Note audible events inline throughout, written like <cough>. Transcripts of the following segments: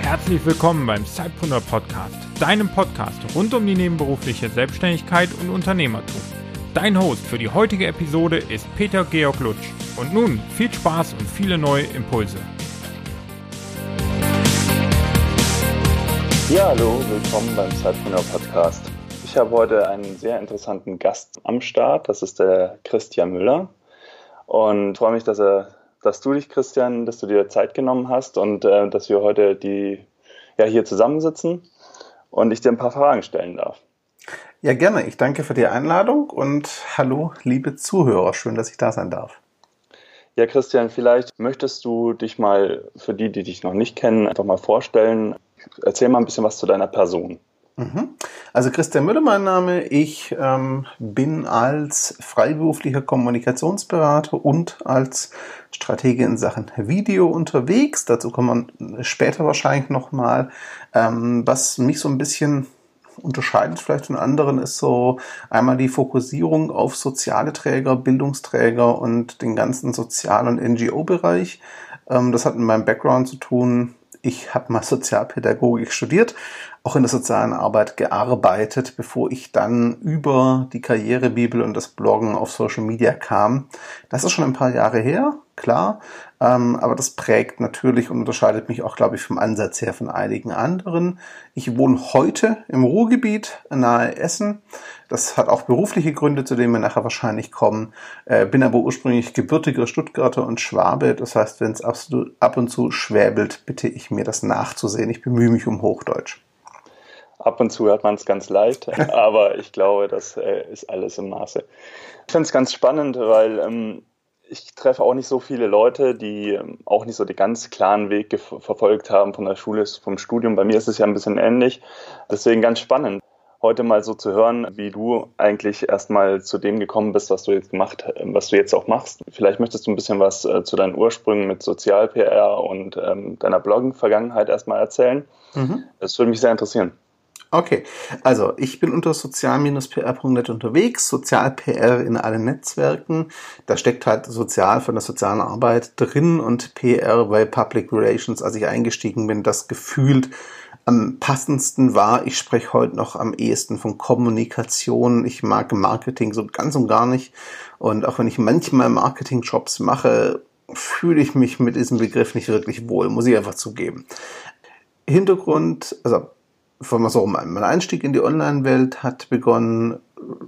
Herzlich willkommen beim Zeitpreneur Podcast, deinem Podcast rund um die nebenberufliche Selbstständigkeit und Unternehmertum. Dein Host für die heutige Episode ist Peter Georg Lutsch. Und nun viel Spaß und viele neue Impulse. Ja, hallo, willkommen beim Zeitpreneur Podcast. Ich habe heute einen sehr interessanten Gast am Start. Das ist der Christian Müller. Und freue mich, dass er dass du dich, Christian, dass du dir Zeit genommen hast und äh, dass wir heute die ja, hier zusammensitzen und ich dir ein paar Fragen stellen darf. Ja, gerne. Ich danke für die Einladung und hallo, liebe Zuhörer. Schön, dass ich da sein darf. Ja, Christian, vielleicht möchtest du dich mal für die, die dich noch nicht kennen, einfach mal vorstellen. Erzähl mal ein bisschen was zu deiner Person. Mhm. Also Christian Müller, mein Name. Ich ähm, bin als freiberuflicher Kommunikationsberater und als Stratege in Sachen Video unterwegs. Dazu kommen wir später wahrscheinlich nochmal. Ähm, was mich so ein bisschen unterscheidet vielleicht von anderen, ist so einmal die Fokussierung auf soziale Träger, Bildungsträger und den ganzen Sozial- und NGO-Bereich. Ähm, das hat mit meinem Background zu tun. Ich habe mal <laughs> Sozialpädagogik studiert, auch in der sozialen Arbeit gearbeitet, bevor ich dann über die Karrierebibel und das Bloggen auf Social Media kam. Das ist schon ein paar Jahre her klar. Ähm, aber das prägt natürlich und unterscheidet mich auch, glaube ich, vom Ansatz her von einigen anderen. Ich wohne heute im Ruhrgebiet nahe Essen. Das hat auch berufliche Gründe, zu denen wir nachher wahrscheinlich kommen. Äh, bin aber ursprünglich gebürtiger Stuttgarter und Schwabe. Das heißt, wenn es ab und zu schwäbelt, bitte ich mir das nachzusehen. Ich bemühe mich um Hochdeutsch. Ab und zu hört man es ganz leicht, <laughs> aber ich glaube, das äh, ist alles im Maße. Ich finde es ganz spannend, weil ähm, ich treffe auch nicht so viele Leute, die ähm, auch nicht so den ganz klaren Weg verfolgt haben von der Schule, vom Studium. Bei mir ist es ja ein bisschen ähnlich. Deswegen ganz spannend, heute mal so zu hören, wie du eigentlich erstmal zu dem gekommen bist, was du jetzt gemacht, ähm, was du jetzt auch machst. Vielleicht möchtest du ein bisschen was äh, zu deinen Ursprüngen mit Sozial-PR und ähm, deiner Bloggen-Vergangenheit erstmal erzählen. Mhm. Das würde mich sehr interessieren. Okay, also ich bin unter sozial-pr.net unterwegs, Sozial-PR in allen Netzwerken. Da steckt halt Sozial von der sozialen Arbeit drin und PR bei Public Relations, als ich eingestiegen bin, das gefühlt am passendsten war. Ich spreche heute noch am ehesten von Kommunikation. Ich mag Marketing so ganz und gar nicht. Und auch wenn ich manchmal Marketing-Jobs mache, fühle ich mich mit diesem Begriff nicht wirklich wohl, muss ich einfach zugeben. Hintergrund, also auch immer. Mein Einstieg in die Online-Welt hat begonnen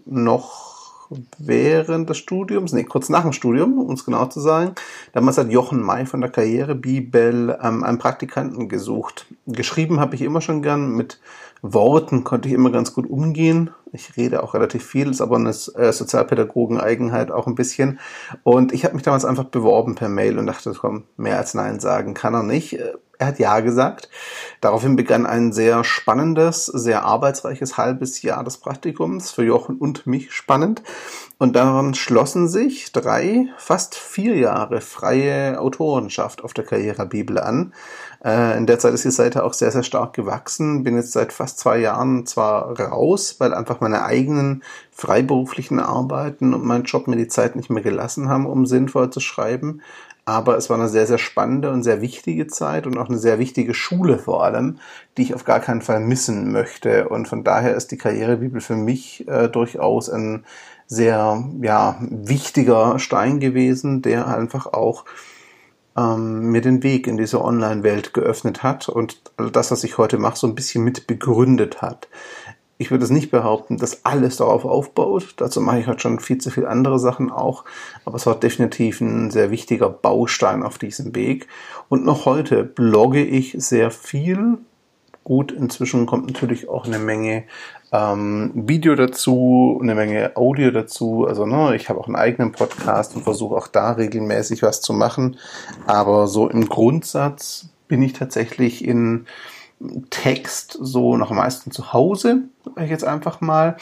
noch während des Studiums, nee, kurz nach dem Studium, um es genau zu sagen. Damals hat Jochen May von der Karrierebibel ähm, einen Praktikanten gesucht. Geschrieben habe ich immer schon gern, mit Worten konnte ich immer ganz gut umgehen. Ich rede auch relativ viel, ist aber eine äh, Sozialpädagogen-Eigenheit auch ein bisschen. Und ich habe mich damals einfach beworben per Mail und dachte, komm, mehr als Nein sagen kann er nicht. Er hat Ja gesagt. Daraufhin begann ein sehr spannendes, sehr arbeitsreiches halbes Jahr des Praktikums, für Jochen und mich spannend. Und daran schlossen sich drei, fast vier Jahre freie Autorenschaft auf der Karrierebibel an. Äh, in der Zeit ist die Seite auch sehr, sehr stark gewachsen. Bin jetzt seit fast zwei Jahren zwar raus, weil einfach meine eigenen freiberuflichen Arbeiten und mein Job mir die Zeit nicht mehr gelassen haben, um sinnvoll zu schreiben. Aber es war eine sehr, sehr spannende und sehr wichtige Zeit und auch eine sehr wichtige Schule vor allem, die ich auf gar keinen Fall missen möchte. Und von daher ist die Karrierebibel für mich äh, durchaus ein sehr ja, wichtiger Stein gewesen, der einfach auch ähm, mir den Weg in diese Online-Welt geöffnet hat und das, was ich heute mache, so ein bisschen mit begründet hat ich würde es nicht behaupten, dass alles darauf aufbaut. Dazu mache ich halt schon viel zu viele andere Sachen auch. Aber es war definitiv ein sehr wichtiger Baustein auf diesem Weg. Und noch heute blogge ich sehr viel. Gut, inzwischen kommt natürlich auch eine Menge ähm, Video dazu, eine Menge Audio dazu. Also ne, ich habe auch einen eigenen Podcast und versuche auch da regelmäßig was zu machen. Aber so im Grundsatz bin ich tatsächlich in Text so noch am meisten zu Hause, sage ich jetzt einfach mal.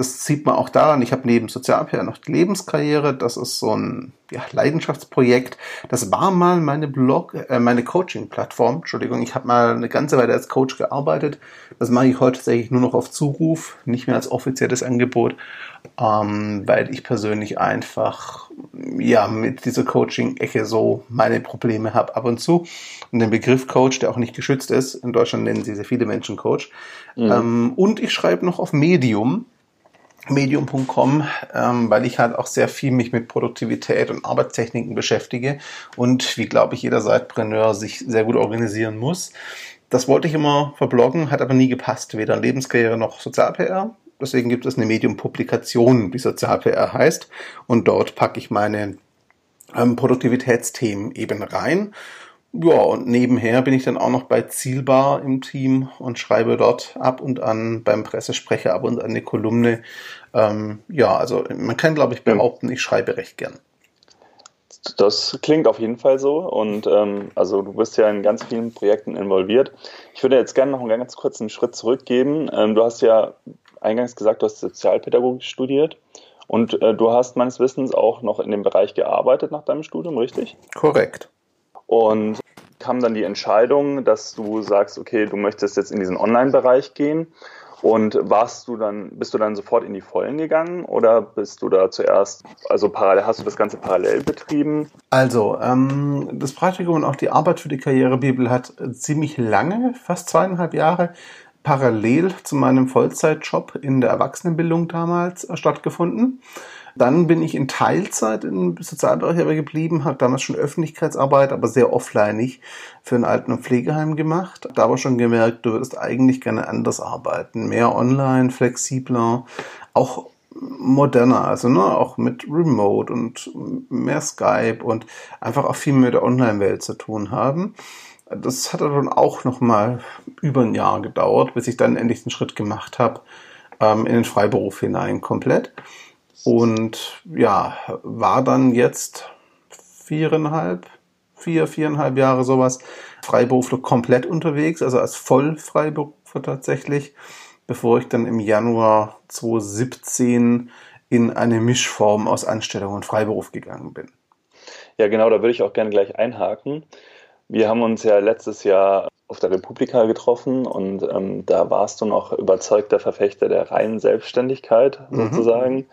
Das sieht man auch daran, ich habe neben Sozialpr noch die Lebenskarriere, das ist so ein ja, Leidenschaftsprojekt. Das war mal meine Blog, äh, meine Coaching-Plattform. Entschuldigung, ich habe mal eine ganze Weile als Coach gearbeitet. Das mache ich heute tatsächlich nur noch auf Zuruf, nicht mehr als offizielles Angebot, ähm, weil ich persönlich einfach ja mit dieser Coaching-Ecke so meine Probleme habe ab und zu. Und den Begriff Coach, der auch nicht geschützt ist, in Deutschland nennen sie sehr viele Menschen Coach. Mhm. Ähm, und ich schreibe noch auf Medium medium.com, ähm, weil ich halt auch sehr viel mich mit Produktivität und Arbeitstechniken beschäftige und wie glaube ich jeder Zeitpreneur sich sehr gut organisieren muss. Das wollte ich immer verbloggen, hat aber nie gepasst, weder Lebenskarriere noch Sozial-PR. Deswegen gibt es eine Medium-Publikation, die Sozial-PR heißt und dort packe ich meine ähm, Produktivitätsthemen eben rein ja, und nebenher bin ich dann auch noch bei Zielbar im Team und schreibe dort ab und an beim Pressesprecher ab und an eine Kolumne. Ähm, ja, also man kann, glaube ich, behaupten, ich schreibe recht gern. Das klingt auf jeden Fall so und ähm, also du bist ja in ganz vielen Projekten involviert. Ich würde jetzt gerne noch einen ganz kurzen Schritt zurückgeben. Ähm, du hast ja eingangs gesagt, du hast Sozialpädagogik studiert und äh, du hast meines Wissens auch noch in dem Bereich gearbeitet nach deinem Studium, richtig? Korrekt. Und kam dann die Entscheidung, dass du sagst, okay, du möchtest jetzt in diesen Online-Bereich gehen. Und warst du dann, bist du dann sofort in die Vollen gegangen oder bist du da zuerst, also parallel, hast du das Ganze parallel betrieben? Also, ähm, das Praktikum und auch die Arbeit für die Karrierebibel hat ziemlich lange, fast zweieinhalb Jahre, parallel zu meinem Vollzeitjob in der Erwachsenenbildung damals stattgefunden. Dann bin ich in Teilzeit im Sozialbereich aber geblieben, habe damals schon Öffentlichkeitsarbeit, aber sehr offlineig für ein Alten- und Pflegeheim gemacht. Da aber schon gemerkt, du würdest eigentlich gerne anders arbeiten, mehr online, flexibler, auch moderner, also ne, auch mit Remote und mehr Skype und einfach auch viel mit der Online-Welt zu tun haben. Das hat dann auch noch mal über ein Jahr gedauert, bis ich dann endlich den Schritt gemacht habe ähm, in den Freiberuf hinein komplett. Und ja, war dann jetzt viereinhalb, vier, viereinhalb Jahre sowas Freiberufler komplett unterwegs, also als Vollfreiberufler tatsächlich, bevor ich dann im Januar 2017 in eine Mischform aus Anstellung und Freiberuf gegangen bin. Ja, genau, da würde ich auch gerne gleich einhaken. Wir haben uns ja letztes Jahr auf der Republika getroffen und ähm, da warst du noch überzeugter Verfechter der reinen Selbstständigkeit mhm. sozusagen.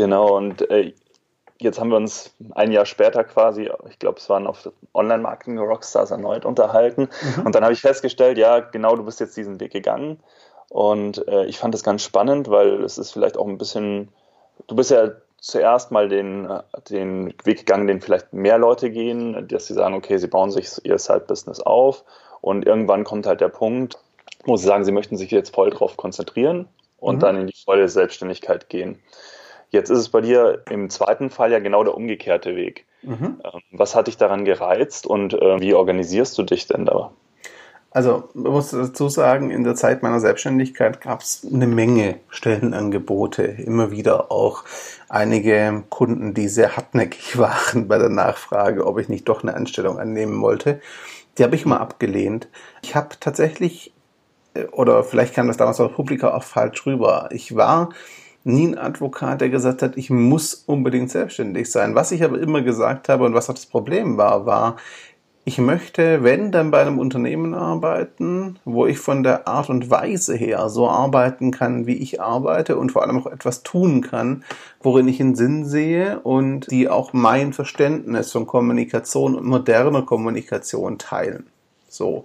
Genau, und äh, jetzt haben wir uns ein Jahr später quasi, ich glaube, es waren auf Online-Marketing Rockstars erneut unterhalten. Mhm. Und dann habe ich festgestellt, ja, genau, du bist jetzt diesen Weg gegangen. Und äh, ich fand das ganz spannend, weil es ist vielleicht auch ein bisschen, du bist ja zuerst mal den, den Weg gegangen, den vielleicht mehr Leute gehen, dass sie sagen, okay, sie bauen sich ihr Side-Business auf und irgendwann kommt halt der Punkt, wo sie sagen, sie möchten sich jetzt voll drauf konzentrieren und mhm. dann in die volle Selbstständigkeit gehen. Jetzt ist es bei dir im zweiten Fall ja genau der umgekehrte Weg. Mhm. Ähm, was hat dich daran gereizt und äh, wie organisierst du dich denn da? Also, man muss dazu sagen, in der Zeit meiner Selbstständigkeit gab es eine Menge Stellenangebote. Immer wieder auch einige Kunden, die sehr hartnäckig <laughs> waren bei der Nachfrage, ob ich nicht doch eine Anstellung annehmen wollte. Die habe ich mal abgelehnt. Ich habe tatsächlich, äh, oder vielleicht kam das damals auf Publika auch falsch rüber. Ich war nie ein Advokat, der gesagt hat, ich muss unbedingt selbstständig sein. Was ich aber immer gesagt habe und was auch das Problem war, war, ich möchte, wenn, dann bei einem Unternehmen arbeiten, wo ich von der Art und Weise her so arbeiten kann, wie ich arbeite und vor allem auch etwas tun kann, worin ich einen Sinn sehe und die auch mein Verständnis von Kommunikation und moderner Kommunikation teilen. So.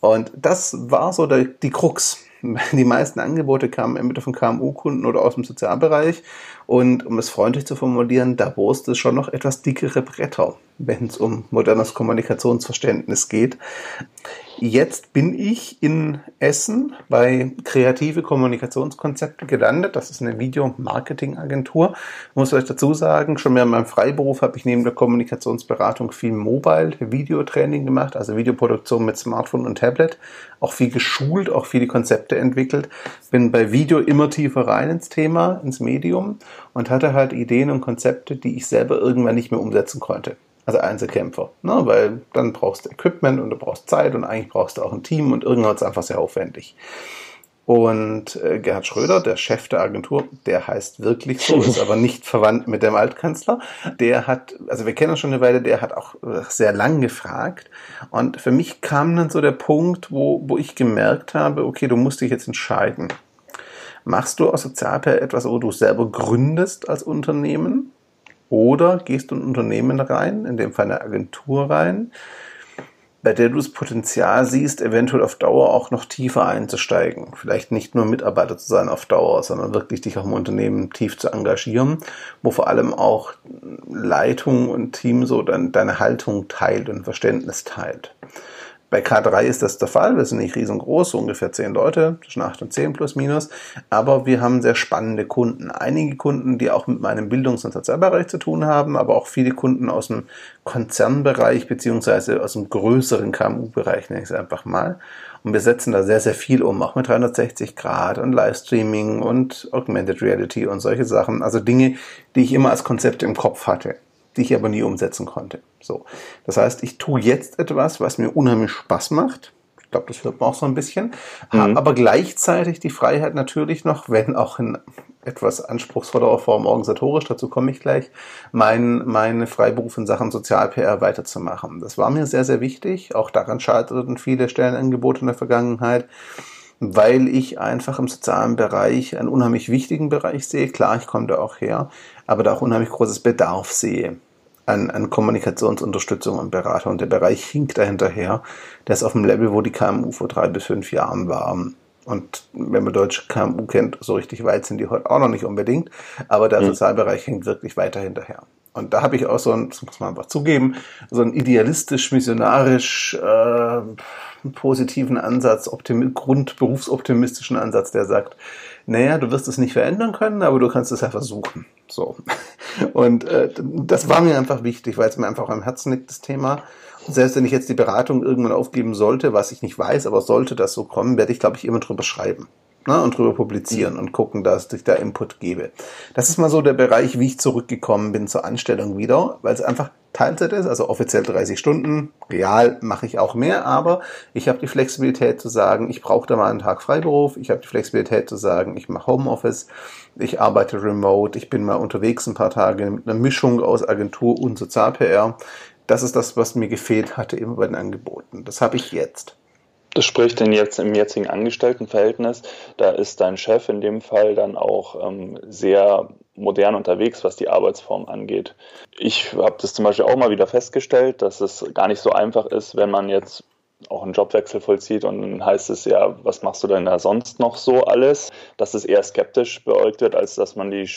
Und das war so der, die Krux <laughs> die meisten Angebote kamen entweder von KMU-Kunden oder aus dem Sozialbereich. Und um es freundlich zu formulieren, da wurst es schon noch etwas dickere Bretter, wenn es um modernes Kommunikationsverständnis geht. Jetzt bin ich in Essen bei Kreative Kommunikationskonzepte gelandet. Das ist eine Video-Marketing-Agentur. Muss euch dazu sagen, schon mehr in meinem Freiberuf habe ich neben der Kommunikationsberatung viel Mobile-Videotraining gemacht, also Videoproduktion mit Smartphone und Tablet. Auch viel geschult, auch viele Konzepte entwickelt. Bin bei Video immer tiefer rein ins Thema, ins Medium und hatte halt Ideen und Konzepte, die ich selber irgendwann nicht mehr umsetzen konnte also Einzelkämpfer. Ne? Weil dann brauchst du Equipment und du brauchst Zeit und eigentlich brauchst du auch ein Team und irgendwann ist es einfach sehr aufwendig. Und äh, Gerhard Schröder, der Chef der Agentur, der heißt wirklich so, ist aber nicht verwandt mit dem Altkanzler. Der hat, also wir kennen uns schon eine Weile, der hat auch äh, sehr lang gefragt. Und für mich kam dann so der Punkt, wo, wo ich gemerkt habe, okay, du musst dich jetzt entscheiden. Machst du aus Sozialpair etwas, wo du selber gründest als Unternehmen? Oder gehst du in ein Unternehmen rein, in dem Fall eine Agentur rein, bei der du das Potenzial siehst, eventuell auf Dauer auch noch tiefer einzusteigen. Vielleicht nicht nur Mitarbeiter zu sein auf Dauer, sondern wirklich dich auch im Unternehmen tief zu engagieren, wo vor allem auch Leitung und Team so deine Haltung teilt und Verständnis teilt. Bei K3 ist das der Fall. Wir sind nicht riesengroß, so ungefähr zehn Leute, zwischen acht und zehn plus minus. Aber wir haben sehr spannende Kunden. Einige Kunden, die auch mit meinem Bildungs- und Sozialbereich zu tun haben, aber auch viele Kunden aus dem Konzernbereich beziehungsweise aus dem größeren KMU-Bereich, nenne ich es einfach mal. Und wir setzen da sehr, sehr viel um, auch mit 360 Grad und Livestreaming und Augmented Reality und solche Sachen. Also Dinge, die ich immer als Konzept im Kopf hatte die ich aber nie umsetzen konnte. So. Das heißt, ich tue jetzt etwas, was mir unheimlich Spaß macht. Ich glaube, das hört man auch so ein bisschen. Mhm. Habe aber gleichzeitig die Freiheit natürlich noch, wenn auch in etwas anspruchsvollerer Form organisatorisch, dazu komme ich gleich, mein, meine Freiberuf in Sachen Sozial-PR weiterzumachen. Das war mir sehr, sehr wichtig. Auch daran scheiterten viele Stellenangebote in der Vergangenheit weil ich einfach im sozialen Bereich einen unheimlich wichtigen Bereich sehe. Klar, ich komme da auch her, aber da auch unheimlich großes Bedarf sehe an, an Kommunikationsunterstützung und Beratung. Und der Bereich hinkt dahinterher. Der ist auf dem Level, wo die KMU vor drei bis fünf Jahren waren. Und wenn man deutsche KMU kennt, so richtig weit sind die heute auch noch nicht unbedingt. Aber der mhm. Sozialbereich hängt wirklich weiter hinterher. Und da habe ich auch so ein, das muss man einfach zugeben, so ein idealistisch, missionarisch, äh, positiven Ansatz, optimi grundberufsoptimistischen Ansatz, der sagt, naja, du wirst es nicht verändern können, aber du kannst es ja versuchen. So. <laughs> Und äh, das war mir einfach wichtig, weil es mir einfach am Herzen liegt, das Thema. Und selbst wenn ich jetzt die Beratung irgendwann aufgeben sollte, was ich nicht weiß, aber sollte das so kommen, werde ich, glaube ich, immer drüber schreiben ne, und drüber publizieren und gucken, dass ich da Input gebe. Das ist mal so der Bereich, wie ich zurückgekommen bin zur Anstellung wieder, weil es einfach Teilzeit ist, also offiziell 30 Stunden. Real mache ich auch mehr, aber ich habe die Flexibilität zu sagen, ich brauche da mal einen Tag Freiberuf. Ich habe die Flexibilität zu sagen, ich mache Homeoffice, ich arbeite remote, ich bin mal unterwegs ein paar Tage mit einer Mischung aus Agentur und Sozial-PR. Das ist das, was mir gefehlt hatte immer bei den Angeboten. Das habe ich jetzt. Das spricht denn jetzt im jetzigen Angestelltenverhältnis, da ist dein Chef in dem Fall dann auch ähm, sehr modern unterwegs, was die Arbeitsform angeht. Ich habe das zum Beispiel auch mal wieder festgestellt, dass es gar nicht so einfach ist, wenn man jetzt auch einen Jobwechsel vollzieht und dann heißt es ja, was machst du denn da sonst noch so alles, dass es eher skeptisch beäugt wird, als dass man die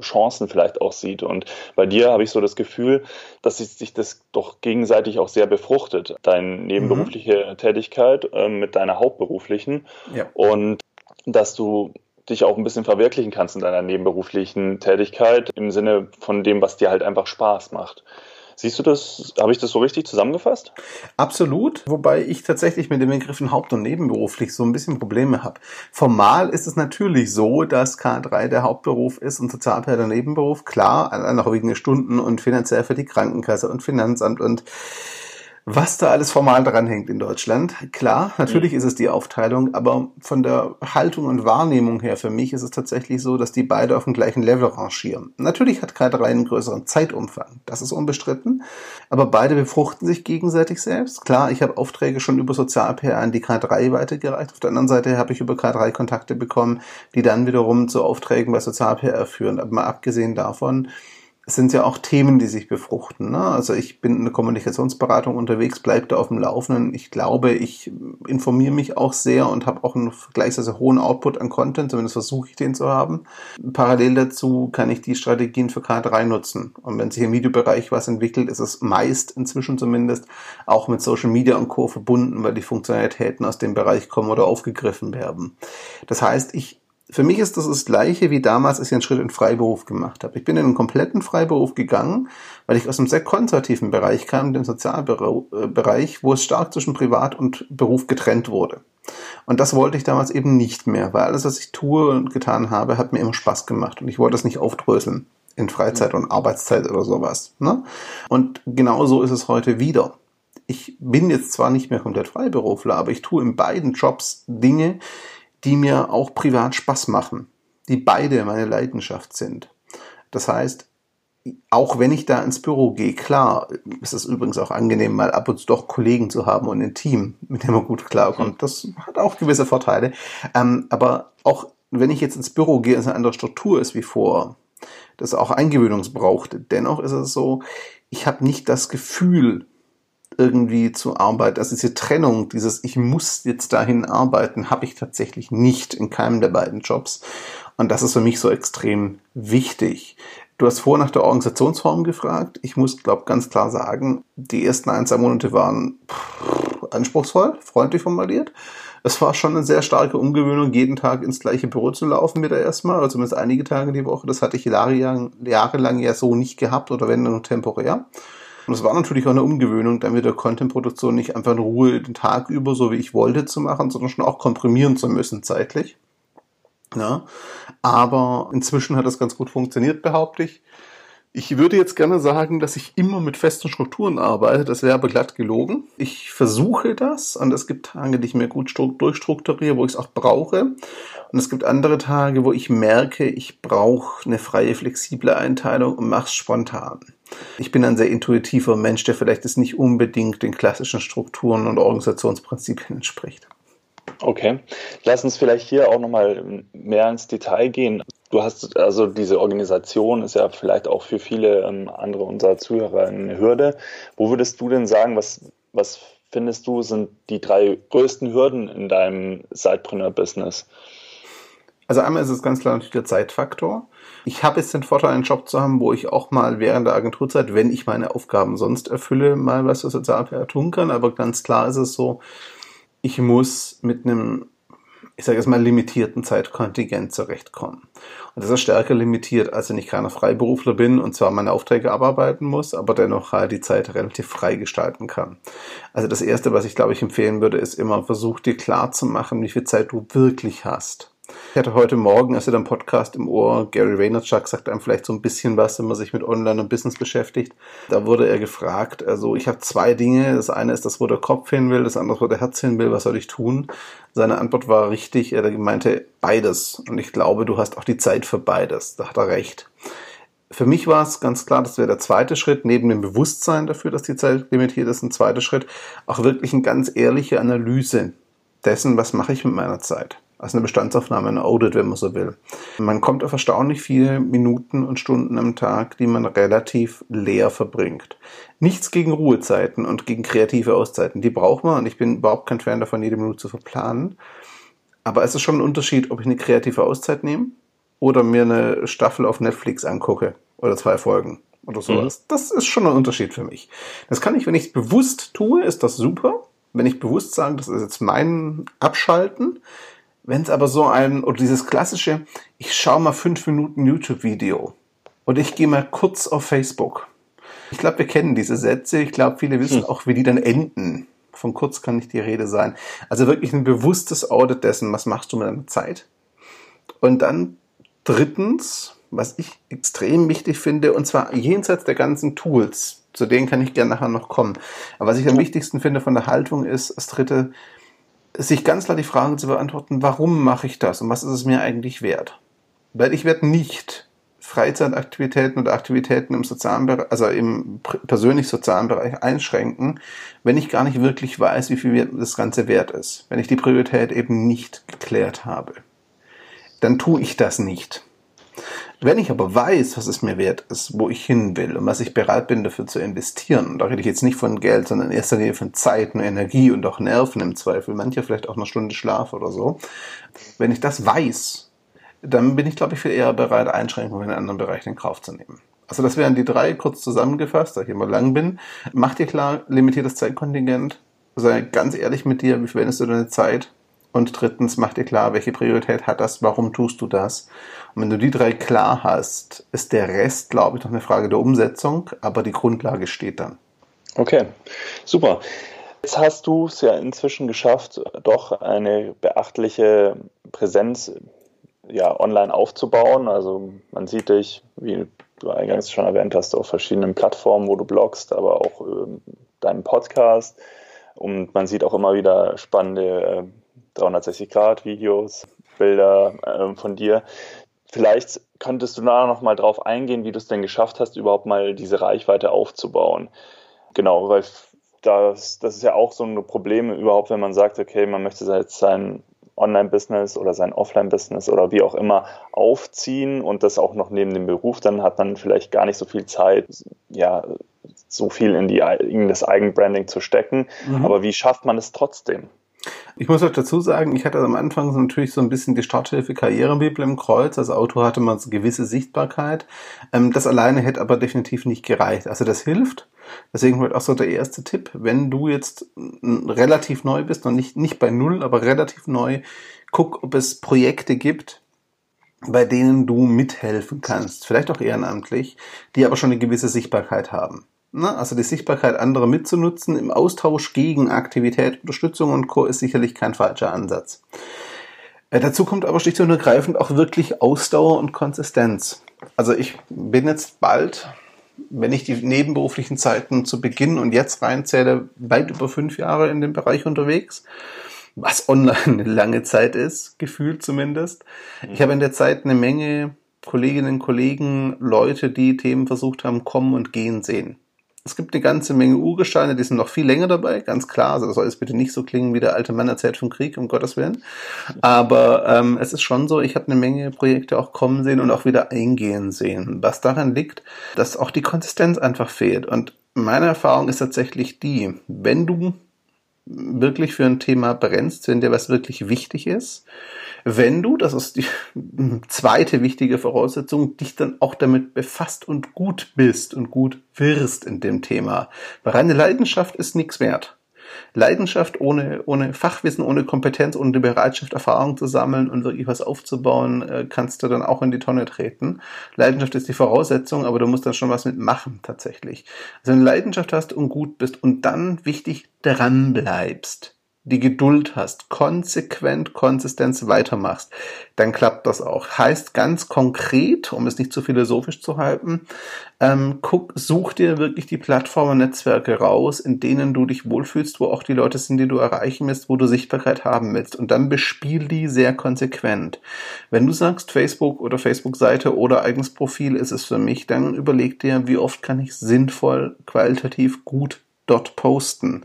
Chancen vielleicht auch sieht. Und bei dir habe ich so das Gefühl, dass sich das doch gegenseitig auch sehr befruchtet, deine nebenberufliche mhm. Tätigkeit äh, mit deiner hauptberuflichen ja. und dass du dich auch ein bisschen verwirklichen kannst in deiner nebenberuflichen Tätigkeit im Sinne von dem, was dir halt einfach Spaß macht. Siehst du das, habe ich das so richtig zusammengefasst? Absolut, wobei ich tatsächlich mit den Begriffen haupt- und nebenberuflich so ein bisschen Probleme habe. Formal ist es natürlich so, dass K3 der Hauptberuf ist und Sozialpär der Nebenberuf. Klar, auch wegen der Stunden und finanziell für die Krankenkasse und Finanzamt und was da alles formal dranhängt in Deutschland. Klar, natürlich mhm. ist es die Aufteilung, aber von der Haltung und Wahrnehmung her für mich ist es tatsächlich so, dass die beide auf dem gleichen Level rangieren. Natürlich hat K3 einen größeren Zeitumfang, das ist unbestritten, aber beide befruchten sich gegenseitig selbst. Klar, ich habe Aufträge schon über Sozial-PR an die K3 weitergereicht. Auf der anderen Seite habe ich über K3 Kontakte bekommen, die dann wiederum zu Aufträgen bei Sozial-PR führen. Aber mal abgesehen davon, es sind ja auch Themen, die sich befruchten. Ne? Also ich bin in der Kommunikationsberatung unterwegs, bleibe da auf dem Laufenden. Ich glaube, ich informiere mich auch sehr und habe auch einen vergleichsweise hohen Output an Content, zumindest versuche ich den zu haben. Parallel dazu kann ich die Strategien für K3 nutzen. Und wenn sich im Videobereich was entwickelt, ist es meist inzwischen zumindest auch mit Social Media und Co. verbunden, weil die Funktionalitäten aus dem Bereich kommen oder aufgegriffen werden. Das heißt, ich für mich ist das das Gleiche wie damals, als ich einen Schritt in Freiberuf gemacht habe. Ich bin in einen kompletten Freiberuf gegangen, weil ich aus einem sehr konservativen Bereich kam, dem Sozialbereich, wo es stark zwischen Privat und Beruf getrennt wurde. Und das wollte ich damals eben nicht mehr, weil alles, was ich tue und getan habe, hat mir immer Spaß gemacht und ich wollte es nicht aufdröseln in Freizeit und Arbeitszeit oder sowas. Ne? Und genau so ist es heute wieder. Ich bin jetzt zwar nicht mehr komplett Freiberufler, aber ich tue in beiden Jobs Dinge, die mir auch privat Spaß machen, die beide meine Leidenschaft sind. Das heißt, auch wenn ich da ins Büro gehe, klar, ist es übrigens auch angenehm, mal ab und zu doch Kollegen zu haben und ein Team, mit dem man gut klarkommt. Das hat auch gewisse Vorteile. Ähm, aber auch wenn ich jetzt ins Büro gehe, es eine andere Struktur ist wie vor, das auch Eingewöhnungsbraucht. Dennoch ist es so, ich habe nicht das Gefühl, irgendwie zu arbeiten. Also diese Trennung, dieses Ich muss jetzt dahin arbeiten, habe ich tatsächlich nicht in keinem der beiden Jobs. Und das ist für mich so extrem wichtig. Du hast vorher nach der Organisationsform gefragt. Ich muss, glaube ganz klar sagen, die ersten ein, zwei Monate waren anspruchsvoll, freundlich formuliert. Es war schon eine sehr starke Umgewöhnung, jeden Tag ins gleiche Büro zu laufen wieder erstmal, also zumindest einige Tage die Woche. Das hatte ich jahrelang, jahrelang ja so nicht gehabt oder wenn nur temporär. Und es war natürlich auch eine Umgewöhnung, dann wieder Content-Produktion nicht einfach in Ruhe den Tag über, so wie ich wollte, zu machen, sondern schon auch komprimieren zu müssen zeitlich. Ja, aber inzwischen hat das ganz gut funktioniert, behaupte ich. Ich würde jetzt gerne sagen, dass ich immer mit festen Strukturen arbeite. Das wäre aber glatt gelogen. Ich versuche das und es gibt Tage, die ich mir gut durchstrukturiere, wo ich es auch brauche. Und es gibt andere Tage, wo ich merke, ich brauche eine freie, flexible Einteilung und mache es spontan. Ich bin ein sehr intuitiver Mensch, der vielleicht jetzt nicht unbedingt den klassischen Strukturen und Organisationsprinzipien entspricht. Okay, lass uns vielleicht hier auch nochmal mehr ins Detail gehen. Du hast also diese Organisation ist ja vielleicht auch für viele ähm, andere unserer Zuhörer eine Hürde. Wo würdest du denn sagen, was, was findest du sind die drei größten Hürden in deinem Sidepreneur-Business? Also einmal ist es ganz klar natürlich der Zeitfaktor. Ich habe jetzt den Vorteil, einen Job zu haben, wo ich auch mal während der Agenturzeit, wenn ich meine Aufgaben sonst erfülle, mal was für Sozialpr tun kann. Aber ganz klar ist es so, ich muss mit einem, ich sage jetzt mal, limitierten Zeitkontingent zurechtkommen. Und das ist stärker limitiert, als wenn ich keiner Freiberufler bin und zwar meine Aufträge abarbeiten muss, aber dennoch halt die Zeit relativ frei gestalten kann. Also das Erste, was ich glaube ich empfehlen würde, ist immer, versuch dir klar zu machen, wie viel Zeit du wirklich hast. Ich hatte heute Morgen, als er den Podcast im Ohr, Gary Vaynerchuk sagt einem vielleicht so ein bisschen was, wenn man sich mit Online und Business beschäftigt. Da wurde er gefragt, also ich habe zwei Dinge. Das eine ist das, wo der Kopf hin will, das andere, wo der Herz hin will. Was soll ich tun? Seine Antwort war richtig. Er meinte beides. Und ich glaube, du hast auch die Zeit für beides. Da hat er recht. Für mich war es ganz klar, das wäre der zweite Schritt, neben dem Bewusstsein dafür, dass die Zeit limitiert ist, ein zweiter Schritt, auch wirklich eine ganz ehrliche Analyse dessen, was mache ich mit meiner Zeit also eine Bestandsaufnahme, ein Audit, wenn man so will. Man kommt auf erstaunlich viele Minuten und Stunden am Tag, die man relativ leer verbringt. Nichts gegen Ruhezeiten und gegen kreative Auszeiten. Die braucht man und ich bin überhaupt kein Fan davon, jede Minute zu verplanen. Aber es ist schon ein Unterschied, ob ich eine kreative Auszeit nehme oder mir eine Staffel auf Netflix angucke oder zwei Folgen oder sowas. Mhm. Das ist schon ein Unterschied für mich. Das kann ich, wenn ich es bewusst tue, ist das super. Wenn ich bewusst sage, das ist jetzt mein Abschalten, wenn es aber so ein, oder dieses klassische, ich schaue mal fünf Minuten YouTube-Video und ich gehe mal kurz auf Facebook. Ich glaube, wir kennen diese Sätze. Ich glaube, viele wissen hm. auch, wie die dann enden. Von kurz kann nicht die Rede sein. Also wirklich ein bewusstes Audit dessen, was machst du mit deiner Zeit. Und dann drittens, was ich extrem wichtig finde, und zwar jenseits der ganzen Tools, zu denen kann ich gerne nachher noch kommen. Aber was ich am wichtigsten finde von der Haltung ist, das dritte, sich ganz klar die Frage zu beantworten, warum mache ich das und was ist es mir eigentlich wert? Weil ich werde nicht Freizeitaktivitäten oder Aktivitäten im sozialen Bereich, also im persönlich sozialen Bereich einschränken, wenn ich gar nicht wirklich weiß, wie viel das Ganze wert ist. Wenn ich die Priorität eben nicht geklärt habe. Dann tue ich das nicht. Wenn ich aber weiß, was es mir wert ist, wo ich hin will und was ich bereit bin dafür zu investieren, und da rede ich jetzt nicht von Geld, sondern in erster Linie von Zeit und Energie und auch Nerven im Zweifel, manche vielleicht auch eine Stunde Schlaf oder so. Wenn ich das weiß, dann bin ich, glaube ich, viel eher bereit, Einschränkungen in anderen Bereichen in Kauf zu nehmen. Also das wären die drei kurz zusammengefasst, da ich immer lang bin. Mach dir klar, limitiertes Zeitkontingent. Sei ganz ehrlich mit dir, wie verwendest du deine Zeit? Und drittens, mach dir klar, welche Priorität hat das, warum tust du das? Und wenn du die drei klar hast, ist der Rest, glaube ich, noch eine Frage der Umsetzung, aber die Grundlage steht dann. Okay, super. Jetzt hast du es ja inzwischen geschafft, doch eine beachtliche Präsenz ja, online aufzubauen. Also man sieht dich, wie du eingangs schon erwähnt hast, auf verschiedenen Plattformen, wo du bloggst, aber auch äh, deinem Podcast. Und man sieht auch immer wieder spannende äh, 360-Grad-Videos, Bilder äh, von dir. Vielleicht könntest du da noch mal drauf eingehen, wie du es denn geschafft hast, überhaupt mal diese Reichweite aufzubauen. Genau, weil das, das ist ja auch so ein Problem überhaupt, wenn man sagt, okay, man möchte jetzt sein Online-Business oder sein Offline-Business oder wie auch immer aufziehen und das auch noch neben dem Beruf, dann hat man vielleicht gar nicht so viel Zeit, ja, so viel in, die, in das Eigenbranding zu stecken. Mhm. Aber wie schafft man es trotzdem? Ich muss auch dazu sagen, ich hatte am Anfang natürlich so ein bisschen die Starthilfe Karrierebibel im Kreuz. Als Autor hatte man so gewisse Sichtbarkeit. Ähm, das alleine hätte aber definitiv nicht gereicht. Also das hilft. Deswegen wird auch so der erste Tipp. Wenn du jetzt relativ neu bist, noch nicht, nicht bei Null, aber relativ neu, guck, ob es Projekte gibt, bei denen du mithelfen kannst. Vielleicht auch ehrenamtlich, die aber schon eine gewisse Sichtbarkeit haben. Ne? Also die Sichtbarkeit anderer mitzunutzen im Austausch gegen Aktivität, Unterstützung und Co. ist sicherlich kein falscher Ansatz. Äh, dazu kommt aber schlicht und ergreifend auch wirklich Ausdauer und Konsistenz. Also ich bin jetzt bald, wenn ich die nebenberuflichen Zeiten zu Beginn und jetzt reinzähle, weit über fünf Jahre in dem Bereich unterwegs was online eine lange Zeit ist, gefühlt zumindest. Ich habe in der Zeit eine Menge Kolleginnen, Kollegen, Leute, die Themen versucht haben, kommen und gehen sehen. Es gibt eine ganze Menge Urgesteine, die sind noch viel länger dabei, ganz klar. Also das soll jetzt bitte nicht so klingen, wie der alte Mann erzählt vom Krieg, um Gottes Willen. Aber ähm, es ist schon so, ich habe eine Menge Projekte auch kommen sehen und auch wieder eingehen sehen. Was daran liegt, dass auch die Konsistenz einfach fehlt. Und meine Erfahrung ist tatsächlich die, wenn du wirklich für ein Thema brennst, wenn dir was wirklich wichtig ist, wenn du, das ist die <laughs> zweite wichtige Voraussetzung, dich dann auch damit befasst und gut bist und gut wirst in dem Thema. Weil reine Leidenschaft ist nichts wert. Leidenschaft ohne, ohne Fachwissen, ohne Kompetenz, ohne die Bereitschaft, Erfahrung zu sammeln und wirklich was aufzubauen, äh, kannst du dann auch in die Tonne treten. Leidenschaft ist die Voraussetzung, aber du musst dann schon was mitmachen tatsächlich. Also wenn du Leidenschaft hast und gut bist und dann wichtig dran bleibst, die Geduld hast, konsequent Konsistenz weitermachst, dann klappt das auch. Heißt ganz konkret, um es nicht zu philosophisch zu halten, ähm, guck, such dir wirklich die Plattformen, Netzwerke raus, in denen du dich wohlfühlst, wo auch die Leute sind, die du erreichen willst, wo du Sichtbarkeit haben willst. Und dann bespiel die sehr konsequent. Wenn du sagst, Facebook oder Facebook-Seite oder eigenes Profil ist es für mich, dann überleg dir, wie oft kann ich sinnvoll, qualitativ gut dort posten.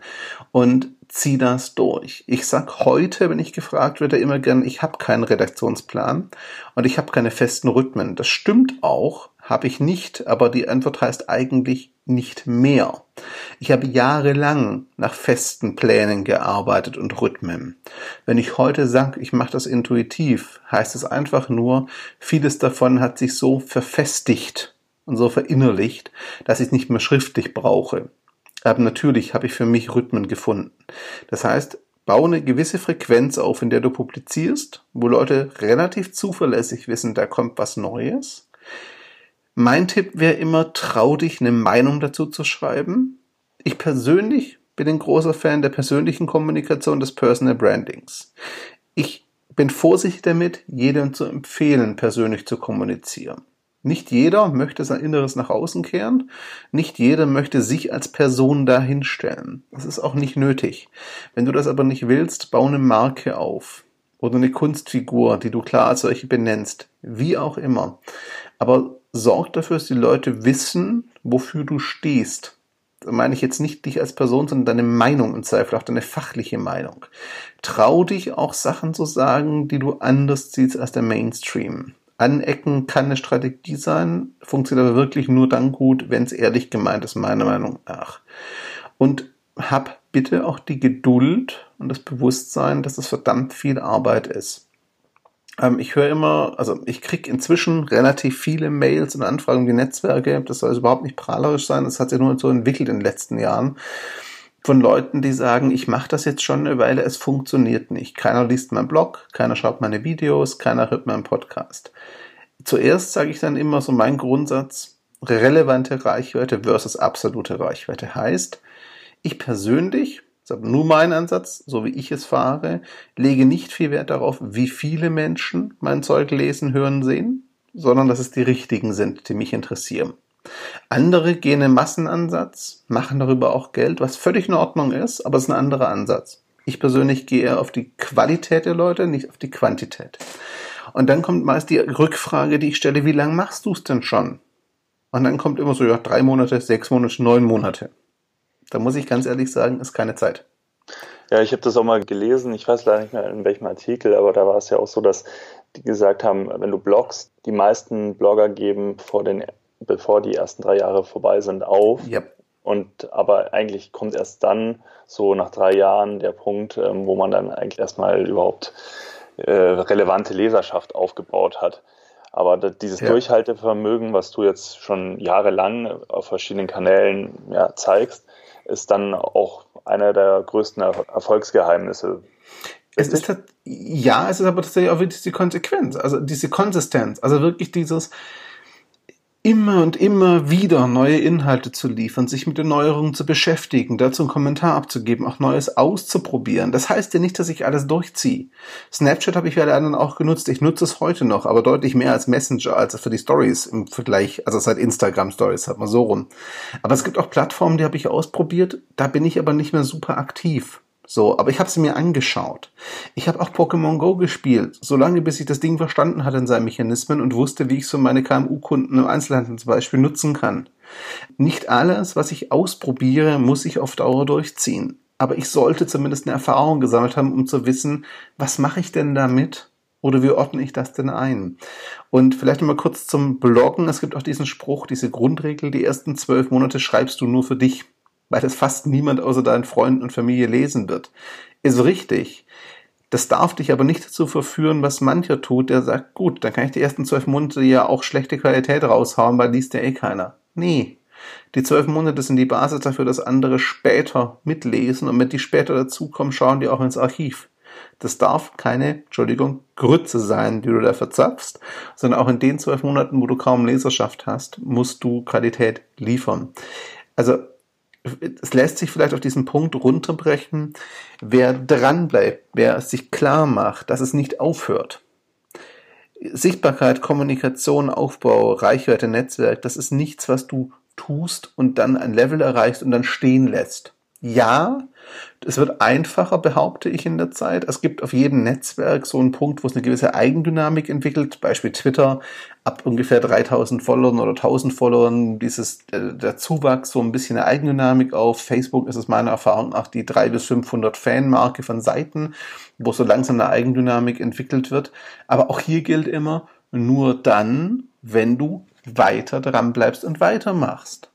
Und zieh das durch. Ich sag heute, wenn ich gefragt werde, immer gern, ich habe keinen Redaktionsplan und ich habe keine festen Rhythmen. Das stimmt auch, habe ich nicht, aber die Antwort heißt eigentlich nicht mehr. Ich habe jahrelang nach festen Plänen gearbeitet und Rhythmen. Wenn ich heute sage, ich mache das intuitiv, heißt es einfach nur, vieles davon hat sich so verfestigt und so verinnerlicht, dass ich es nicht mehr schriftlich brauche. Aber natürlich habe ich für mich Rhythmen gefunden. Das heißt, baue eine gewisse Frequenz auf, in der du publizierst, wo Leute relativ zuverlässig wissen, da kommt was Neues. Mein Tipp wäre immer, trau dich, eine Meinung dazu zu schreiben. Ich persönlich bin ein großer Fan der persönlichen Kommunikation des Personal Brandings. Ich bin vorsichtig damit, jedem zu empfehlen, persönlich zu kommunizieren. Nicht jeder möchte sein Inneres nach außen kehren. Nicht jeder möchte sich als Person dahinstellen. Das ist auch nicht nötig. Wenn du das aber nicht willst, bau eine Marke auf. Oder eine Kunstfigur, die du klar als solche benennst. Wie auch immer. Aber sorg dafür, dass die Leute wissen, wofür du stehst. Da meine ich jetzt nicht dich als Person, sondern deine Meinung und Zweifel auch deine fachliche Meinung. Trau dich auch Sachen zu sagen, die du anders siehst als der Mainstream. Anecken kann eine Strategie sein, funktioniert aber wirklich nur dann gut, wenn es ehrlich gemeint ist, meiner Meinung nach. Und hab bitte auch die Geduld und das Bewusstsein, dass es verdammt viel Arbeit ist. Ähm, ich höre immer, also ich kriege inzwischen relativ viele Mails und Anfragen wie Netzwerke, das soll also überhaupt nicht prahlerisch sein, das hat sich nur so entwickelt in den letzten Jahren von Leuten, die sagen, ich mache das jetzt schon eine Weile, es funktioniert nicht. Keiner liest meinen Blog, keiner schaut meine Videos, keiner hört meinen Podcast. Zuerst sage ich dann immer so mein Grundsatz, relevante Reichweite versus absolute Reichweite heißt, ich persönlich, das ist nur mein Ansatz, so wie ich es fahre, lege nicht viel Wert darauf, wie viele Menschen mein Zeug lesen, hören, sehen, sondern dass es die richtigen sind, die mich interessieren. Andere gehen im Massenansatz, machen darüber auch Geld, was völlig in Ordnung ist, aber es ist ein anderer Ansatz. Ich persönlich gehe auf die Qualität der Leute, nicht auf die Quantität. Und dann kommt meist die Rückfrage, die ich stelle, wie lange machst du es denn schon? Und dann kommt immer so, ja, drei Monate, sechs Monate, neun Monate. Da muss ich ganz ehrlich sagen, ist keine Zeit. Ja, ich habe das auch mal gelesen, ich weiß leider nicht mehr in welchem Artikel, aber da war es ja auch so, dass die gesagt haben, wenn du bloggst, die meisten Blogger geben vor den, bevor die ersten drei Jahre vorbei sind, auf. Yep. Und aber eigentlich kommt erst dann so nach drei Jahren der Punkt, ähm, wo man dann eigentlich erstmal überhaupt äh, relevante Leserschaft aufgebaut hat. Aber dieses ja. Durchhaltevermögen, was du jetzt schon jahrelang auf verschiedenen Kanälen ja, zeigst, ist dann auch einer der größten Erfolgsgeheimnisse. Es ist ja, es ist aber tatsächlich auch wirklich die Konsequenz, also diese Konsistenz, also wirklich dieses, immer und immer wieder neue Inhalte zu liefern, sich mit den Neuerungen zu beschäftigen, dazu einen Kommentar abzugeben, auch Neues auszuprobieren. Das heißt ja nicht, dass ich alles durchziehe. Snapchat habe ich ja dann auch genutzt. Ich nutze es heute noch, aber deutlich mehr als Messenger, als für die Stories im Vergleich, also seit Instagram Stories, hat man so rum. Aber es gibt auch Plattformen, die habe ich ausprobiert, da bin ich aber nicht mehr super aktiv. So, aber ich habe sie mir angeschaut. Ich habe auch Pokémon Go gespielt, solange bis ich das Ding verstanden hatte in seinen Mechanismen und wusste, wie ich so meine KMU-Kunden im Einzelhandel zum Beispiel nutzen kann. Nicht alles, was ich ausprobiere, muss ich auf Dauer durchziehen. Aber ich sollte zumindest eine Erfahrung gesammelt haben, um zu wissen, was mache ich denn damit? Oder wie ordne ich das denn ein? Und vielleicht nochmal kurz zum Bloggen. Es gibt auch diesen Spruch, diese Grundregel, die ersten zwölf Monate schreibst du nur für dich weil das fast niemand außer deinen Freunden und Familie lesen wird. Ist richtig. Das darf dich aber nicht dazu verführen, was mancher tut, der sagt, gut, dann kann ich die ersten zwölf Monate ja auch schlechte Qualität raushauen, weil liest ja eh keiner. Nee. Die zwölf Monate sind die Basis dafür, dass andere später mitlesen und wenn die später dazukommen, schauen die auch ins Archiv. Das darf keine, Entschuldigung, Grütze sein, die du da verzapfst, sondern auch in den zwölf Monaten, wo du kaum Leserschaft hast, musst du Qualität liefern. Also es lässt sich vielleicht auf diesen Punkt runterbrechen, wer dran bleibt, wer sich klar macht, dass es nicht aufhört. Sichtbarkeit, Kommunikation, Aufbau, Reichweite, Netzwerk, das ist nichts, was du tust und dann ein Level erreichst und dann stehen lässt. Ja, es wird einfacher, behaupte ich in der Zeit. Es gibt auf jedem Netzwerk so einen Punkt, wo es eine gewisse Eigendynamik entwickelt. Beispiel Twitter. Ab ungefähr 3000 Followern oder 1000 Followern dieses, der, der Zuwachs so ein bisschen eine Eigendynamik auf. Facebook ist es meiner Erfahrung nach die 300 bis 500 Fanmarke von Seiten, wo so langsam eine Eigendynamik entwickelt wird. Aber auch hier gilt immer, nur dann, wenn du weiter dran bleibst und weitermachst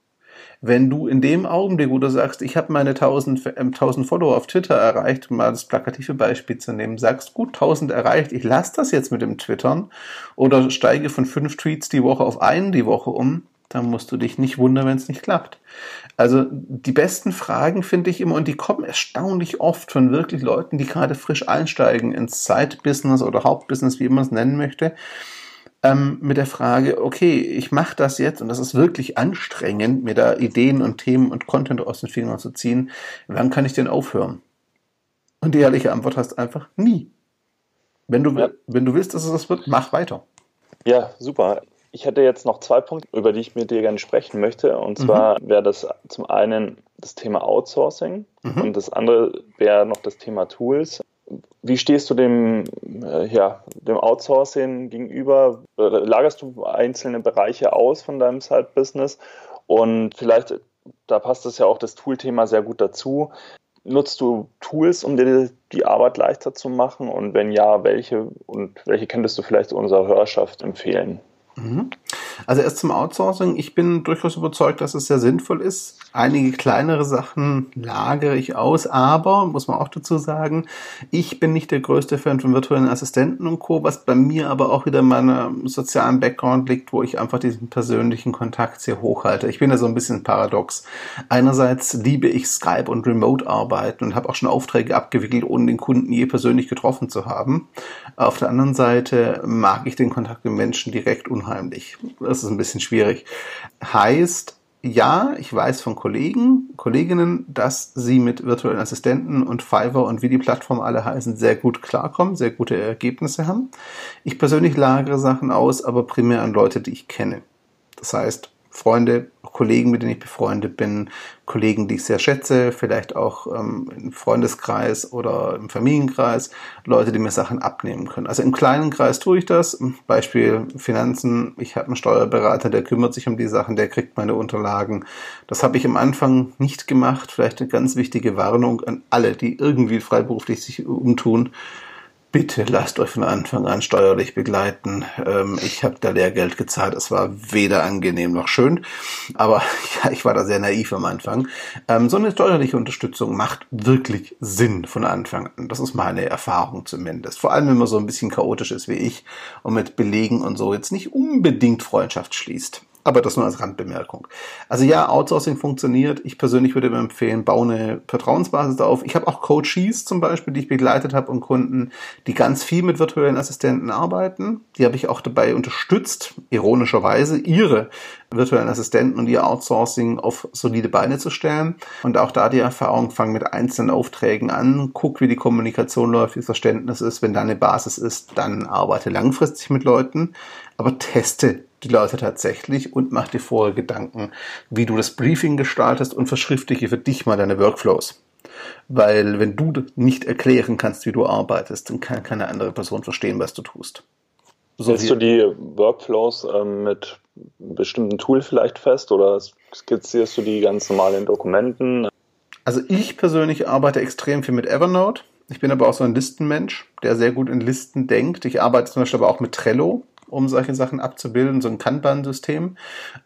wenn du in dem Augenblick, wo du sagst, ich habe meine 1000, 1000 äh, Follower auf Twitter erreicht, um mal das plakative Beispiel zu nehmen, sagst, gut, 1000 erreicht, ich lasse das jetzt mit dem Twittern oder steige von fünf Tweets die Woche auf einen die Woche um, dann musst du dich nicht wundern, wenn es nicht klappt. Also die besten Fragen finde ich immer, und die kommen erstaunlich oft von wirklich Leuten, die gerade frisch einsteigen ins Side-Business oder Hauptbusiness, wie man es nennen möchte, ähm, mit der Frage, okay, ich mache das jetzt und das ist wirklich anstrengend, mir da Ideen und Themen und Content aus den Fingern zu ziehen. Wann kann ich denn aufhören? Und die ehrliche Antwort heißt einfach nie. Wenn du, ja. wenn du willst, dass es das wird, mach weiter. Ja, super. Ich hätte jetzt noch zwei Punkte, über die ich mit dir gerne sprechen möchte. Und mhm. zwar mhm. wäre das zum einen das Thema Outsourcing mhm. und das andere wäre noch das Thema Tools. Wie stehst du dem, äh, ja, dem Outsourcing gegenüber? Lagerst du einzelne Bereiche aus von deinem Side-Business? Und vielleicht, da passt es ja auch das Tool-Thema sehr gut dazu. Nutzt du Tools, um dir die Arbeit leichter zu machen? Und wenn ja, welche? Und welche könntest du vielleicht unserer Hörerschaft empfehlen? Mhm. Also erst zum Outsourcing. Ich bin durchaus überzeugt, dass es sehr sinnvoll ist. Einige kleinere Sachen lagere ich aus, aber, muss man auch dazu sagen, ich bin nicht der größte Fan von virtuellen Assistenten und Co., was bei mir aber auch wieder in meinem sozialen Background liegt, wo ich einfach diesen persönlichen Kontakt sehr hoch halte. Ich bin da so ein bisschen paradox. Einerseits liebe ich Skype und Remote-Arbeiten und habe auch schon Aufträge abgewickelt, ohne den Kunden je persönlich getroffen zu haben. Auf der anderen Seite mag ich den Kontakt mit Menschen direkt unheimlich. Das ist ein bisschen schwierig. Heißt, ja, ich weiß von Kollegen, Kolleginnen, dass sie mit virtuellen Assistenten und Fiverr und wie die Plattformen alle heißen, sehr gut klarkommen, sehr gute Ergebnisse haben. Ich persönlich lagere Sachen aus, aber primär an Leute, die ich kenne. Das heißt, Freunde, Kollegen, mit denen ich befreundet bin, Kollegen, die ich sehr schätze, vielleicht auch ähm, im Freundeskreis oder im Familienkreis, Leute, die mir Sachen abnehmen können. Also im kleinen Kreis tue ich das. Beispiel Finanzen. Ich habe einen Steuerberater, der kümmert sich um die Sachen, der kriegt meine Unterlagen. Das habe ich am Anfang nicht gemacht. Vielleicht eine ganz wichtige Warnung an alle, die irgendwie freiberuflich sich umtun bitte lasst euch von Anfang an steuerlich begleiten. Ähm, ich habe da Lehrgeld gezahlt. Es war weder angenehm noch schön. Aber <laughs> ja, ich war da sehr naiv am Anfang. Ähm, so eine steuerliche Unterstützung macht wirklich Sinn von Anfang an. Das ist meine Erfahrung zumindest. Vor allem, wenn man so ein bisschen chaotisch ist wie ich und mit Belegen und so jetzt nicht unbedingt Freundschaft schließt. Aber das nur als Randbemerkung. Also ja, Outsourcing funktioniert. Ich persönlich würde mir empfehlen, baue eine Vertrauensbasis darauf. Ich habe auch Coaches zum Beispiel, die ich begleitet habe und Kunden, die ganz viel mit virtuellen Assistenten arbeiten. Die habe ich auch dabei unterstützt, ironischerweise, ihre virtuellen Assistenten und ihr Outsourcing auf solide Beine zu stellen. Und auch da die Erfahrung, fang mit einzelnen Aufträgen an, guck, wie die Kommunikation läuft, wie das Verständnis ist. Wenn da eine Basis ist, dann arbeite langfristig mit Leuten, aber teste die Leute tatsächlich und mach dir vorher Gedanken, wie du das Briefing gestaltest und verschriftliche für dich mal deine Workflows. Weil wenn du nicht erklären kannst, wie du arbeitest, dann kann keine andere Person verstehen, was du tust. So Hältst du die Workflows ähm, mit bestimmten Tool vielleicht fest oder skizzierst du die ganz normal in Dokumenten? Also ich persönlich arbeite extrem viel mit Evernote. Ich bin aber auch so ein Listenmensch, der sehr gut in Listen denkt. Ich arbeite zum Beispiel aber auch mit Trello um solche Sachen abzubilden, so ein Kanban-System.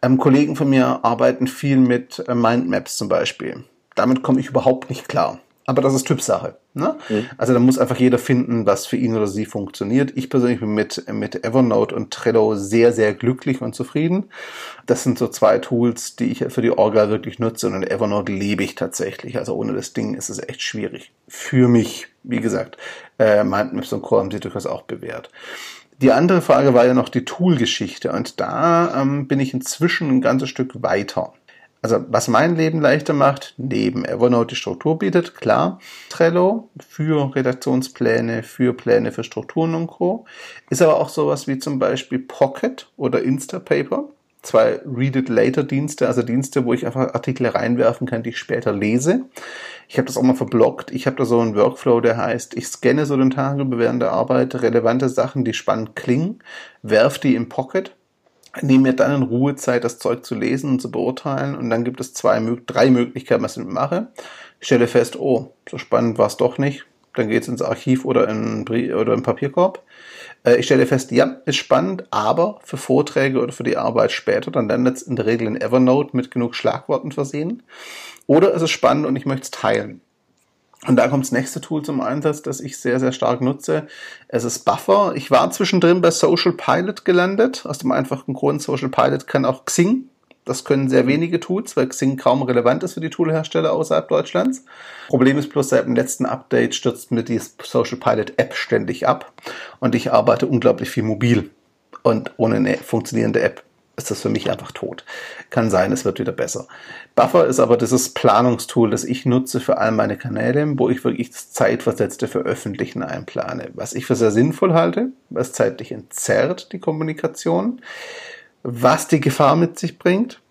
Ähm, Kollegen von mir arbeiten viel mit äh, Mindmaps zum Beispiel. Damit komme ich überhaupt nicht klar. Aber das ist Typsache. Ne? Mhm. Also da muss einfach jeder finden, was für ihn oder sie funktioniert. Ich persönlich bin mit, mit Evernote und Trello sehr, sehr glücklich und zufrieden. Das sind so zwei Tools, die ich für die Orga wirklich nutze und in Evernote lebe ich tatsächlich. Also ohne das Ding ist es echt schwierig. Für mich, wie gesagt, äh, Mindmaps und Core haben sich durchaus auch bewährt. Die andere Frage war ja noch die Tool-Geschichte und da ähm, bin ich inzwischen ein ganzes Stück weiter. Also was mein Leben leichter macht, neben Evernote die Struktur bietet, klar, Trello für Redaktionspläne, für Pläne für Strukturen und Co. Ist aber auch sowas wie zum Beispiel Pocket oder Instapaper zwei Read-It-Later-Dienste, also Dienste, wo ich einfach Artikel reinwerfen kann, die ich später lese. Ich habe das auch mal verblockt. Ich habe da so einen Workflow, der heißt, ich scanne so den Tag über während der Arbeit relevante Sachen, die spannend klingen, werf die im Pocket, nehme mir dann in Ruhe Zeit, das Zeug zu lesen und zu beurteilen. Und dann gibt es zwei, drei Möglichkeiten, was ich mache. Ich stelle fest, oh, so spannend war es doch nicht. Dann geht es ins Archiv oder in, oder im Papierkorb. Äh, ich stelle fest, ja, ist spannend, aber für Vorträge oder für die Arbeit später, dann landet es in der Regel in Evernote mit genug Schlagworten versehen. Oder ist es spannend und ich möchte es teilen. Und da kommt das nächste Tool zum Einsatz, das ich sehr, sehr stark nutze. Es ist Buffer. Ich war zwischendrin bei Social Pilot gelandet, aus dem einfachen Grund, Social Pilot kann auch Xing das können sehr wenige Tools, weil Xing kaum relevant ist für die Toolhersteller außerhalb Deutschlands. Problem ist bloß, seit dem letzten Update stürzt mir die Social Pilot App ständig ab und ich arbeite unglaublich viel mobil. Und ohne eine funktionierende App ist das für mich einfach tot. Kann sein, es wird wieder besser. Buffer ist aber dieses Planungstool, das ich nutze für all meine Kanäle, wo ich wirklich das zeitversetzte Veröffentlichen einplane. Was ich für sehr sinnvoll halte, was zeitlich entzerrt die Kommunikation was die Gefahr mit sich bringt,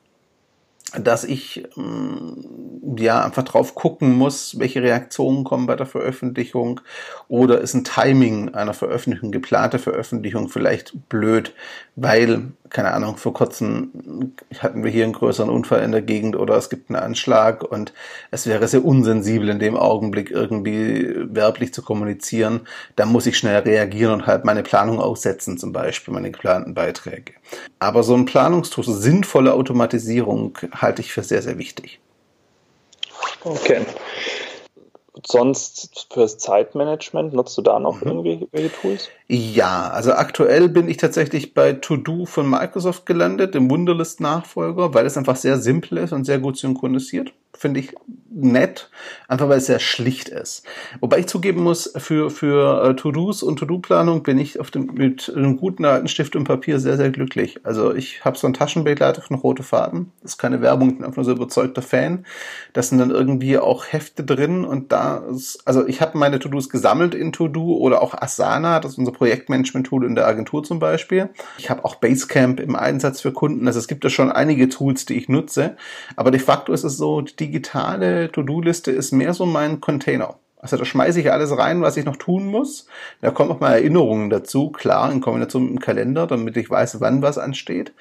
dass ich mm, ja einfach drauf gucken muss, welche Reaktionen kommen bei der Veröffentlichung oder ist ein Timing einer Veröffentlichung, geplante Veröffentlichung vielleicht blöd, weil keine Ahnung, vor kurzem hatten wir hier einen größeren Unfall in der Gegend oder es gibt einen Anschlag und es wäre sehr unsensibel in dem Augenblick irgendwie werblich zu kommunizieren. Da muss ich schnell reagieren und halt meine Planung aussetzen, zum Beispiel meine geplanten Beiträge. Aber so ein Planungstool, so sinnvolle Automatisierung halte ich für sehr, sehr wichtig. Okay sonst fürs Zeitmanagement nutzt du da noch mhm. irgendwelche Tools? Ja, also aktuell bin ich tatsächlich bei To-Do von Microsoft gelandet, dem Wunderlist-Nachfolger, weil es einfach sehr simpel ist und sehr gut synchronisiert. Finde ich nett, einfach weil es sehr schlicht ist. Wobei ich zugeben muss, für, für äh, To-Dos und To-Do-Planung bin ich auf dem, mit einem guten alten Stift und Papier sehr, sehr glücklich. Also ich habe so ein Taschenbegleiter von rote Farben. Das ist keine Werbung, ich bin einfach nur so überzeugter Fan. Da sind dann irgendwie auch Hefte drin und da ist, also ich habe meine To-Dos gesammelt in To-Do oder auch Asana, das ist unser Projektmanagement-Tool in der Agentur zum Beispiel. Ich habe auch Basecamp im Einsatz für Kunden. Also es gibt ja schon einige Tools, die ich nutze. Aber de facto ist es so, die digitale To-Do-Liste ist mehr so mein Container. Also da schmeiße ich alles rein, was ich noch tun muss. Da kommen auch mal Erinnerungen dazu, klar, in Kombination mit dem Kalender, damit ich weiß, wann was ansteht.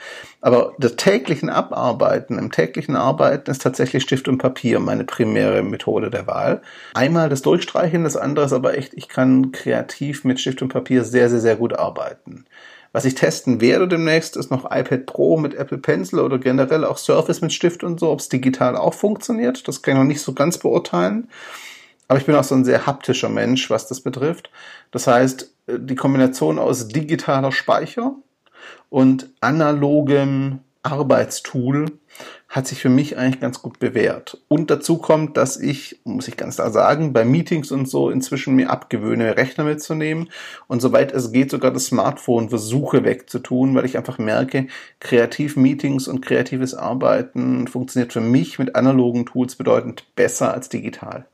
Aber das täglichen Abarbeiten, im täglichen Arbeiten ist tatsächlich Stift und Papier meine primäre Methode der Wahl. Einmal das Durchstreichen, das andere ist aber echt, ich kann kreativ mit Stift und Papier sehr, sehr, sehr gut arbeiten. Was ich testen werde demnächst, ist noch iPad Pro mit Apple Pencil oder generell auch Surface mit Stift und so, ob es digital auch funktioniert. Das kann ich noch nicht so ganz beurteilen. Aber ich bin auch so ein sehr haptischer Mensch, was das betrifft. Das heißt, die Kombination aus digitaler Speicher und analogem Arbeitstool hat sich für mich eigentlich ganz gut bewährt. Und dazu kommt, dass ich, muss ich ganz klar sagen, bei Meetings und so inzwischen mir abgewöhne, Rechner mitzunehmen und soweit es geht, sogar das Smartphone versuche wegzutun, weil ich einfach merke, kreativ Meetings und kreatives Arbeiten funktioniert für mich mit analogen Tools bedeutend besser als digital.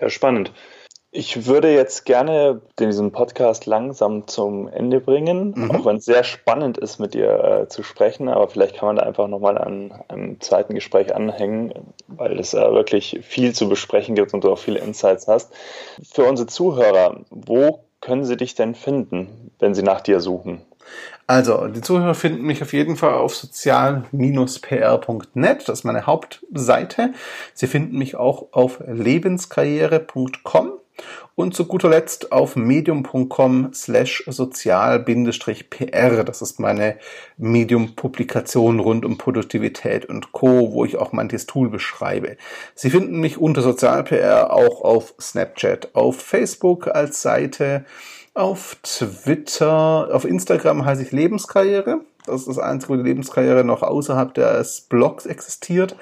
Ja, spannend. Ich würde jetzt gerne diesen Podcast langsam zum Ende bringen, mhm. auch wenn es sehr spannend ist, mit dir äh, zu sprechen. Aber vielleicht kann man da einfach nochmal an einem zweiten Gespräch anhängen, weil es äh, wirklich viel zu besprechen gibt und du auch viele Insights hast. Für unsere Zuhörer, wo können sie dich denn finden, wenn sie nach dir suchen? Also, die Zuhörer finden mich auf jeden Fall auf sozial-pr.net, das ist meine Hauptseite. Sie finden mich auch auf lebenskarriere.com und zu guter Letzt auf medium.com slash sozial-pr. Das ist meine Medium-Publikation rund um Produktivität und Co., wo ich auch manches Tool beschreibe. Sie finden mich unter Sozial-PR auch auf Snapchat, auf Facebook als Seite, auf Twitter, auf Instagram heiße ich Lebenskarriere. Das ist das einzige, wo die Lebenskarriere noch außerhalb des Blogs existiert.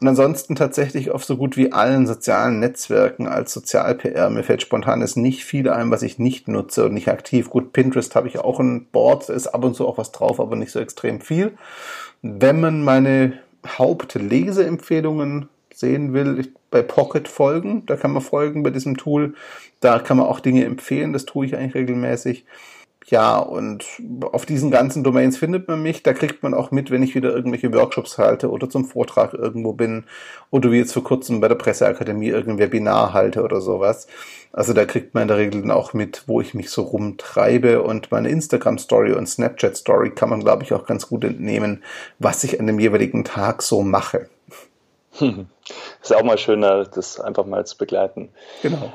Und ansonsten tatsächlich auf so gut wie allen sozialen Netzwerken als Sozial-PR. Mir fällt spontan jetzt nicht viel ein, was ich nicht nutze und nicht aktiv. Gut, Pinterest habe ich auch ein Board, da ist ab und zu auch was drauf, aber nicht so extrem viel. Wenn man meine Hauptleseempfehlungen sehen will, bei Pocket folgen, da kann man folgen bei diesem Tool. Da kann man auch Dinge empfehlen, das tue ich eigentlich regelmäßig. Ja, und auf diesen ganzen Domains findet man mich. Da kriegt man auch mit, wenn ich wieder irgendwelche Workshops halte oder zum Vortrag irgendwo bin oder wie jetzt vor kurzem bei der Presseakademie irgendein Webinar halte oder sowas. Also da kriegt man in der Regel dann auch mit, wo ich mich so rumtreibe und meine Instagram Story und Snapchat Story kann man, glaube ich, auch ganz gut entnehmen, was ich an dem jeweiligen Tag so mache. <laughs> Ist auch mal schöner, das einfach mal zu begleiten. Genau.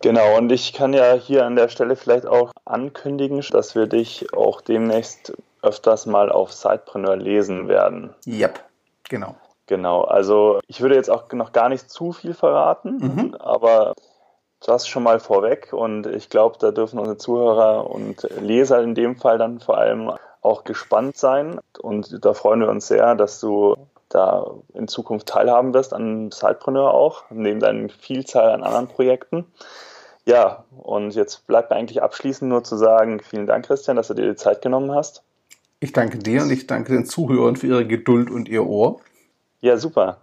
Genau, und ich kann ja hier an der Stelle vielleicht auch ankündigen, dass wir dich auch demnächst öfters mal auf Sidepreneur lesen werden. Yep, genau. Genau, also ich würde jetzt auch noch gar nicht zu viel verraten, mhm. aber das schon mal vorweg und ich glaube, da dürfen unsere Zuhörer und Leser in dem Fall dann vor allem auch gespannt sein und da freuen wir uns sehr, dass du da in Zukunft teilhaben wirst an Sidepreneur auch, neben deinen Vielzahl an anderen Projekten. Ja, und jetzt bleibt mir eigentlich abschließend nur zu sagen, vielen Dank, Christian, dass du dir die Zeit genommen hast. Ich danke dir und ich danke den Zuhörern für ihre Geduld und ihr Ohr. Ja, super.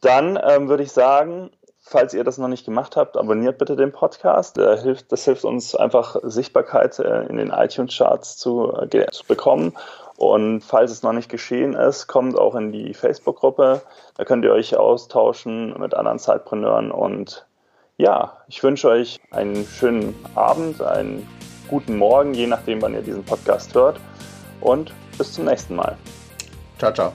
Dann ähm, würde ich sagen, falls ihr das noch nicht gemacht habt, abonniert bitte den Podcast. Das hilft, das hilft uns einfach, Sichtbarkeit äh, in den iTunes-Charts zu, äh, zu bekommen und falls es noch nicht geschehen ist, kommt auch in die Facebook-Gruppe. Da könnt ihr euch austauschen mit anderen Zeitpreneuren. Und ja, ich wünsche euch einen schönen Abend, einen guten Morgen, je nachdem, wann ihr diesen Podcast hört. Und bis zum nächsten Mal. Ciao, ciao.